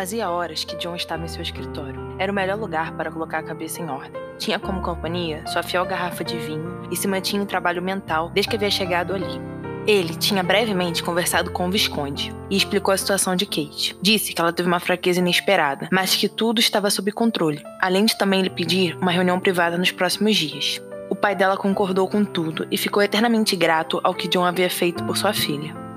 Fazia horas que John estava em seu escritório. Era o melhor lugar para colocar a cabeça em ordem. Tinha como companhia sua fiel garrafa de vinho e se mantinha em trabalho mental desde que havia chegado ali. Ele tinha brevemente conversado com o Visconde e explicou a situação de Kate. Disse que ela teve uma fraqueza inesperada, mas que tudo estava sob controle, além de também lhe pedir uma reunião privada nos próximos dias. O pai dela concordou com tudo e ficou eternamente grato ao que John havia feito por sua filha.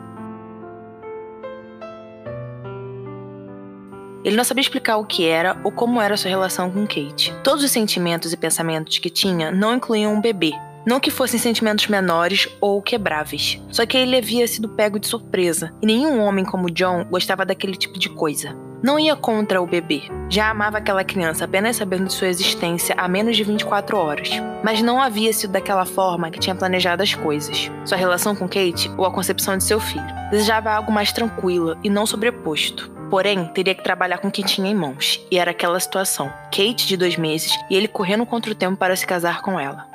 Ele não sabia explicar o que era ou como era sua relação com Kate. Todos os sentimentos e pensamentos que tinha não incluíam um bebê. Não que fossem sentimentos menores ou quebráveis. Só que ele havia sido pego de surpresa, e nenhum homem como John gostava daquele tipo de coisa. Não ia contra o bebê. Já amava aquela criança apenas sabendo de sua existência há menos de 24 horas. Mas não havia sido daquela forma que tinha planejado as coisas. Sua relação com Kate ou a concepção de seu filho. Desejava algo mais tranquilo e não sobreposto. Porém, teria que trabalhar com o que tinha em mãos, e era aquela situação: Kate, de dois meses, e ele correndo contra o tempo para se casar com ela.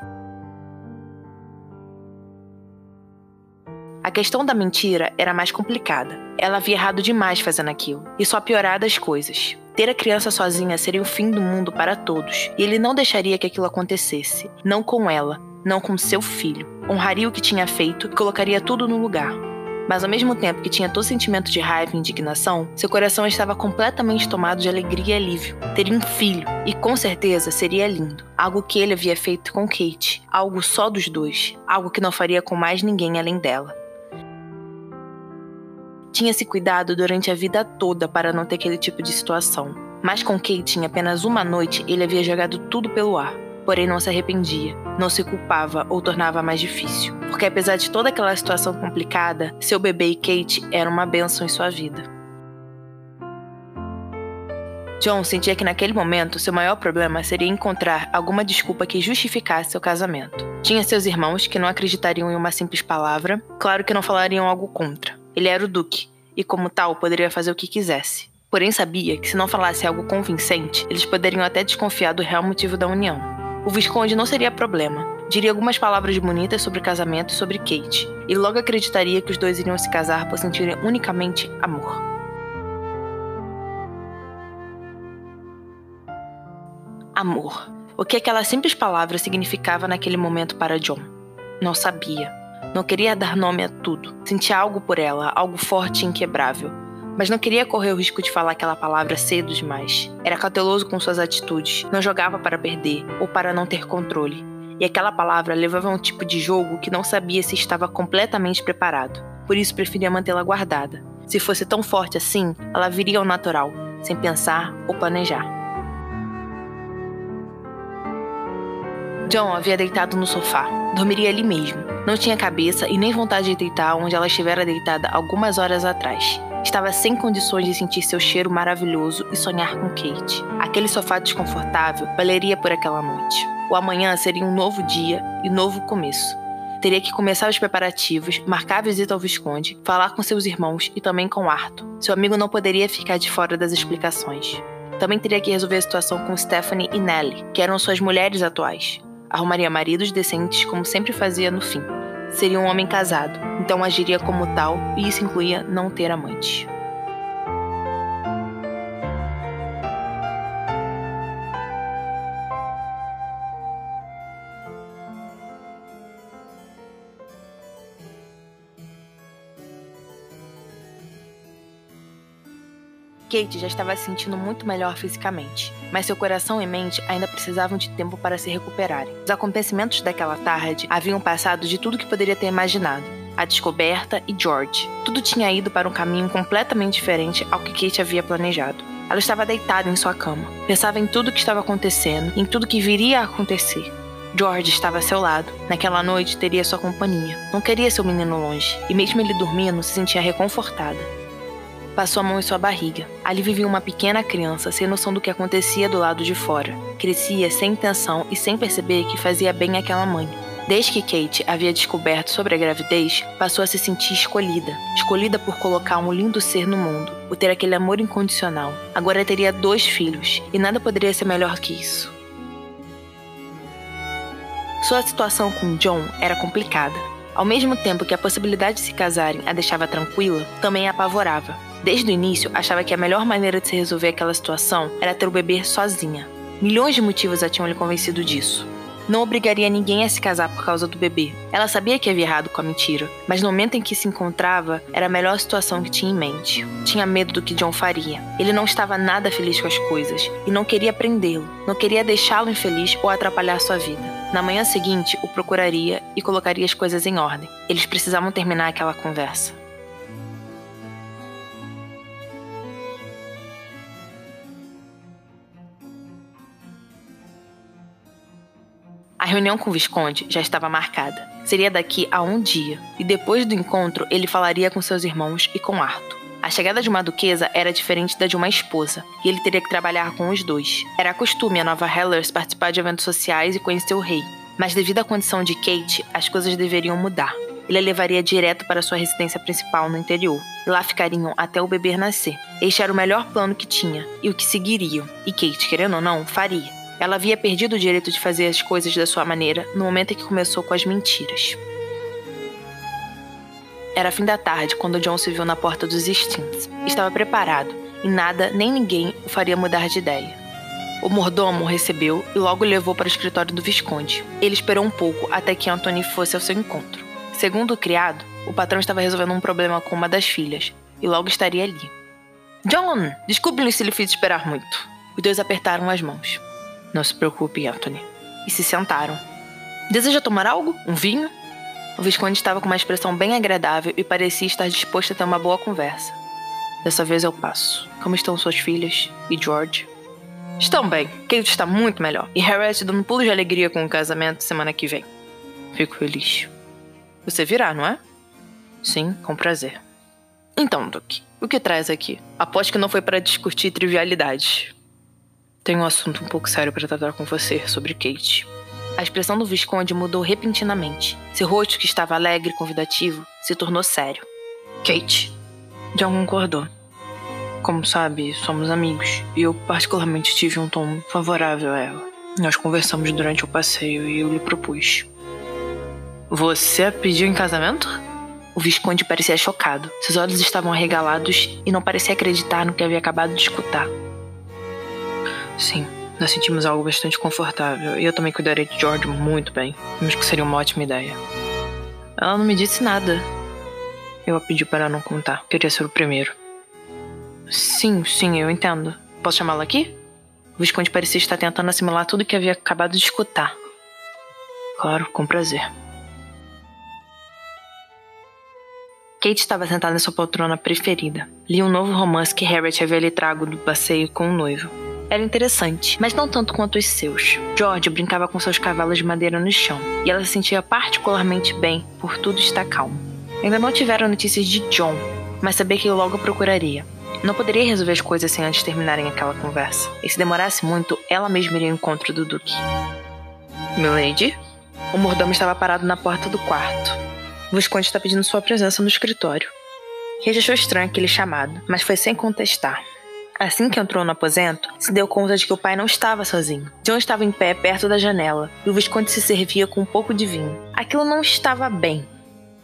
A questão da mentira era mais complicada. Ela havia errado demais fazendo aquilo, e só piorado as coisas. Ter a criança sozinha seria o fim do mundo para todos, e ele não deixaria que aquilo acontecesse. Não com ela, não com seu filho. Honraria o que tinha feito e colocaria tudo no lugar. Mas ao mesmo tempo que tinha todo sentimento de raiva e indignação, seu coração estava completamente tomado de alegria e alívio. Teria um filho, e com certeza seria lindo. Algo que ele havia feito com Kate, algo só dos dois, algo que não faria com mais ninguém além dela. Tinha se cuidado durante a vida toda para não ter aquele tipo de situação. Mas com Kate, em apenas uma noite, ele havia jogado tudo pelo ar porém não se arrependia, não se culpava ou tornava mais difícil, porque apesar de toda aquela situação complicada, seu bebê e Kate eram uma bênção em sua vida. John sentia que naquele momento seu maior problema seria encontrar alguma desculpa que justificasse seu casamento. Tinha seus irmãos que não acreditariam em uma simples palavra, claro que não falariam algo contra. Ele era o Duque, e como tal poderia fazer o que quisesse. Porém sabia que se não falasse algo convincente, eles poderiam até desconfiar do real motivo da união. O Visconde não seria problema. Diria algumas palavras bonitas sobre casamento e sobre Kate, e logo acreditaria que os dois iriam se casar por sentirem unicamente amor. Amor. O que aquela simples palavra significava naquele momento para John? Não sabia. Não queria dar nome a tudo. Sentia algo por ela, algo forte e inquebrável mas não queria correr o risco de falar aquela palavra cedo demais. Era cauteloso com suas atitudes, não jogava para perder ou para não ter controle. E aquela palavra levava a um tipo de jogo que não sabia se estava completamente preparado. Por isso preferia mantê-la guardada. Se fosse tão forte assim, ela viria ao natural, sem pensar ou planejar. John havia deitado no sofá. Dormiria ali mesmo. Não tinha cabeça e nem vontade de deitar onde ela estivera deitada algumas horas atrás. Estava sem condições de sentir seu cheiro maravilhoso e sonhar com Kate. Aquele sofá desconfortável valeria por aquela noite. O amanhã seria um novo dia e novo começo. Teria que começar os preparativos, marcar a visita ao Visconde, falar com seus irmãos e também com Arthur. Seu amigo não poderia ficar de fora das explicações. Também teria que resolver a situação com Stephanie e Nellie, que eram suas mulheres atuais. Arrumaria maridos decentes como sempre fazia no fim seria um homem casado, então agiria como tal, e isso incluía não ter amante. Kate já estava se sentindo muito melhor fisicamente, mas seu coração e mente ainda precisavam de tempo para se recuperarem. Os acontecimentos daquela tarde haviam passado de tudo que poderia ter imaginado. A descoberta e George. Tudo tinha ido para um caminho completamente diferente ao que Kate havia planejado. Ela estava deitada em sua cama. Pensava em tudo que estava acontecendo, em tudo que viria a acontecer. George estava a seu lado. Naquela noite teria sua companhia. Não queria seu menino longe, e mesmo ele dormindo, se sentia reconfortada. Passou a mão em sua barriga. Ali vivia uma pequena criança, sem noção do que acontecia do lado de fora. Crescia sem intenção e sem perceber que fazia bem àquela mãe. Desde que Kate havia descoberto sobre a gravidez, passou a se sentir escolhida. Escolhida por colocar um lindo ser no mundo, por ter aquele amor incondicional. Agora teria dois filhos, e nada poderia ser melhor que isso. Sua situação com John era complicada. Ao mesmo tempo que a possibilidade de se casarem a deixava tranquila, também a apavorava. Desde o início, achava que a melhor maneira de se resolver aquela situação era ter o bebê sozinha. Milhões de motivos a tinham lhe convencido disso. Não obrigaria ninguém a se casar por causa do bebê. Ela sabia que havia errado com a mentira, mas no momento em que se encontrava, era a melhor situação que tinha em mente. Tinha medo do que John faria. Ele não estava nada feliz com as coisas e não queria prendê-lo, não queria deixá-lo infeliz ou atrapalhar sua vida. Na manhã seguinte, o procuraria e colocaria as coisas em ordem. Eles precisavam terminar aquela conversa. Reunião com o Visconde já estava marcada. Seria daqui a um dia, e depois do encontro ele falaria com seus irmãos e com Arthur. A chegada de uma duquesa era diferente da de uma esposa, e ele teria que trabalhar com os dois. Era costume a nova Hellers participar de eventos sociais e conhecer o rei, mas devido à condição de Kate, as coisas deveriam mudar. Ele a levaria direto para sua residência principal no interior. E lá ficariam até o bebê nascer. Este era o melhor plano que tinha, e o que seguiriam, e Kate, querendo ou não, faria. Ela havia perdido o direito de fazer as coisas da sua maneira no momento em que começou com as mentiras. Era fim da tarde quando John se viu na porta dos Stints. Estava preparado e nada nem ninguém o faria mudar de ideia. O mordomo o recebeu e logo o levou para o escritório do Visconde. Ele esperou um pouco até que Anthony fosse ao seu encontro. Segundo o criado, o patrão estava resolvendo um problema com uma das filhas e logo estaria ali. John, desculpe-me se lhe fiz esperar muito. Os dois apertaram as mãos. Não se preocupe, Anthony. E se sentaram. Deseja tomar algo? Um vinho? O Visconde estava com uma expressão bem agradável e parecia estar disposto a ter uma boa conversa. Dessa vez eu passo. Como estão suas filhas? E George? Estão bem. Kate está muito melhor. E Harriet dando um pulo de alegria com o casamento semana que vem. Fico feliz. Você virá, não é? Sim, com prazer. Então, Duke, o que traz aqui? Aposto que não foi para discutir trivialidades. Tenho um assunto um pouco sério para tratar com você sobre Kate. A expressão do Visconde mudou repentinamente. Seu rosto, que estava alegre e convidativo, se tornou sério. Kate. John concordou. Como sabe, somos amigos, e eu particularmente tive um tom favorável a ela. Nós conversamos durante o passeio e eu lhe propus. Você a pediu em casamento? O Visconde parecia chocado. Seus olhos estavam arregalados e não parecia acreditar no que havia acabado de escutar. Sim, nós sentimos algo bastante confortável e eu também cuidarei de George muito bem. Acho que seria uma ótima ideia. Ela não me disse nada. Eu a pedi para não contar. Queria ser o primeiro. Sim, sim, eu entendo. Posso chamá-la aqui? O Visconde parecia estar tentando assimilar tudo que havia acabado de escutar. Claro, com prazer. Kate estava sentada em sua poltrona preferida. Lia um novo romance que Harriet havia lhe trago do passeio com o noivo. Era interessante, mas não tanto quanto os seus. George brincava com seus cavalos de madeira no chão, e ela se sentia particularmente bem por tudo estar calmo. Ainda não tiveram notícias de John, mas sabia que eu logo procuraria. Não poderia resolver as coisas sem antes terminarem aquela conversa. E se demorasse muito, ela mesma iria ao encontro do Duque. Milady? O mordomo estava parado na porta do quarto. O Visconde está pedindo sua presença no escritório. Rege achou estranho aquele chamado, mas foi sem contestar. Assim que entrou no aposento, se deu conta de que o pai não estava sozinho. John estava em pé perto da janela e o Visconde se servia com um pouco de vinho. Aquilo não estava bem.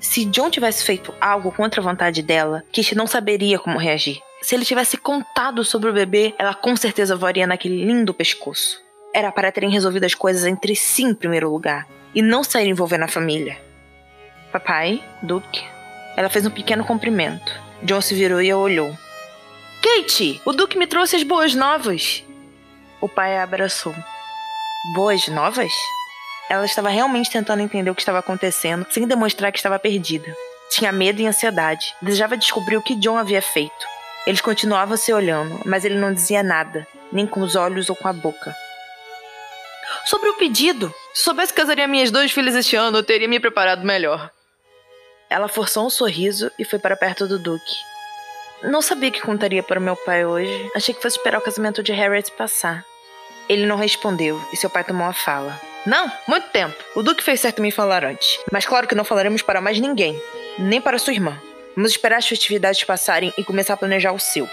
Se John tivesse feito algo contra a vontade dela, Kish não saberia como reagir. Se ele tivesse contado sobre o bebê, ela com certeza voaria naquele lindo pescoço. Era para terem resolvido as coisas entre si em primeiro lugar, e não sair envolvendo a família. Papai, Duke. Ela fez um pequeno cumprimento. John se virou e a olhou. Kate, o Duque me trouxe as boas novas. O pai a abraçou. Boas novas? Ela estava realmente tentando entender o que estava acontecendo, sem demonstrar que estava perdida. Tinha medo e ansiedade. Desejava descobrir o que John havia feito. Eles continuavam se olhando, mas ele não dizia nada, nem com os olhos ou com a boca. Sobre o pedido, se soubesse que casaria minhas duas filhas este ano, eu teria me preparado melhor. Ela forçou um sorriso e foi para perto do Duque. Não sabia que contaria para meu pai hoje. Achei que fosse esperar o casamento de Harriet passar. Ele não respondeu e seu pai tomou a fala. Não, muito tempo. O Duque fez certo me falar antes. Mas claro que não falaremos para mais ninguém, nem para sua irmã. Vamos esperar as festividades passarem e começar a planejar o seu.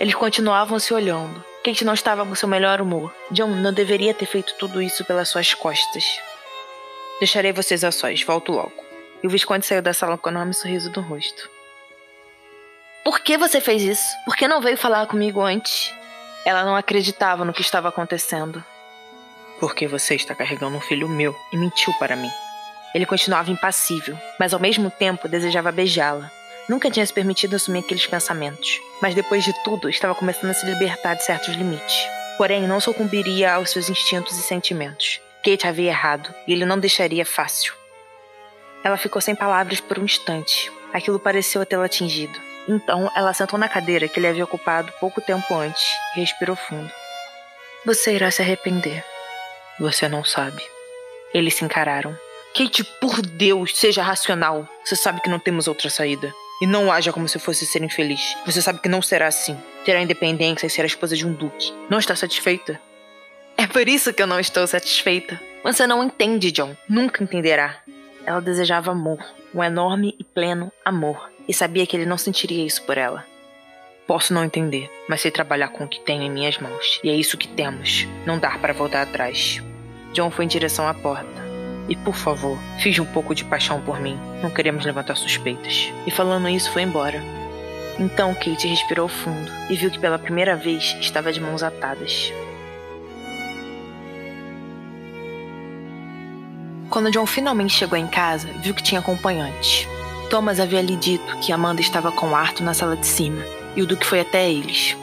Eles continuavam se olhando. Kate não estava com seu melhor humor. John não deveria ter feito tudo isso pelas suas costas. Deixarei vocês a sós, volto logo. E o Visconde saiu da sala com um enorme sorriso no rosto. Por que você fez isso? Por que não veio falar comigo antes? Ela não acreditava no que estava acontecendo. Porque você está carregando um filho meu e mentiu para mim. Ele continuava impassível, mas ao mesmo tempo desejava beijá-la. Nunca tinha se permitido assumir aqueles pensamentos, mas depois de tudo estava começando a se libertar de certos limites. Porém, não sucumbiria aos seus instintos e sentimentos. Kate havia errado e ele não deixaria fácil. Ela ficou sem palavras por um instante. Aquilo pareceu tê-la atingido. Então, ela sentou na cadeira que ele havia ocupado pouco tempo antes e respirou fundo. Você irá se arrepender. Você não sabe. Eles se encararam. Kate, por Deus, seja racional. Você sabe que não temos outra saída. E não haja como se fosse ser infeliz. Você sabe que não será assim. Terá independência e será esposa de um duque. Não está satisfeita? É por isso que eu não estou satisfeita. Você não entende, John. Nunca entenderá. Ela desejava amor. Um enorme e pleno amor. E sabia que ele não sentiria isso por ela. Posso não entender, mas sei trabalhar com o que tenho em minhas mãos. E é isso que temos. Não dar para voltar atrás. John foi em direção à porta. E por favor, finja um pouco de paixão por mim. Não queremos levantar suspeitas. E falando isso, foi embora. Então Kate respirou fundo e viu que pela primeira vez estava de mãos atadas. Quando John finalmente chegou em casa, viu que tinha acompanhante. Thomas havia lhe dito que Amanda estava com Arthur na sala de cima, e o Duque foi até eles.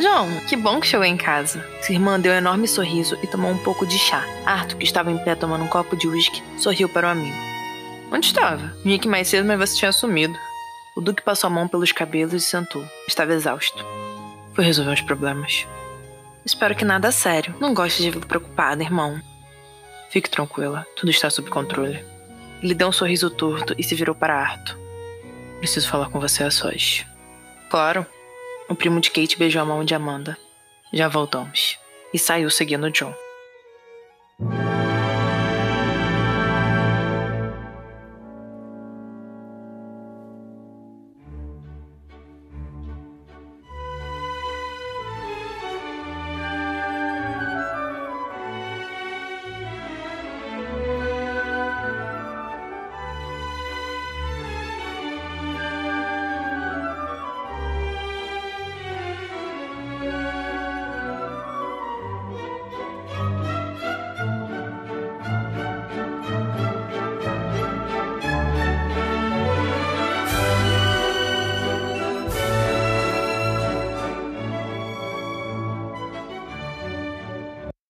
John, que bom que chegou em casa. Sua irmã deu um enorme sorriso e tomou um pouco de chá. Arthur, que estava em pé tomando um copo de uísque, sorriu para o amigo. Onde estava? Vim aqui mais cedo, mas você tinha sumido. O Duque passou a mão pelos cabelos e sentou. Estava exausto. Fui resolver uns problemas. Espero que nada sério. Não gosto de vê-lo preocupado, irmão. Fique tranquila, tudo está sob controle. Ele deu um sorriso torto e se virou para Arthur. Preciso falar com você a sós. Claro, o primo de Kate beijou a mão de Amanda. Já voltamos. E saiu seguindo John.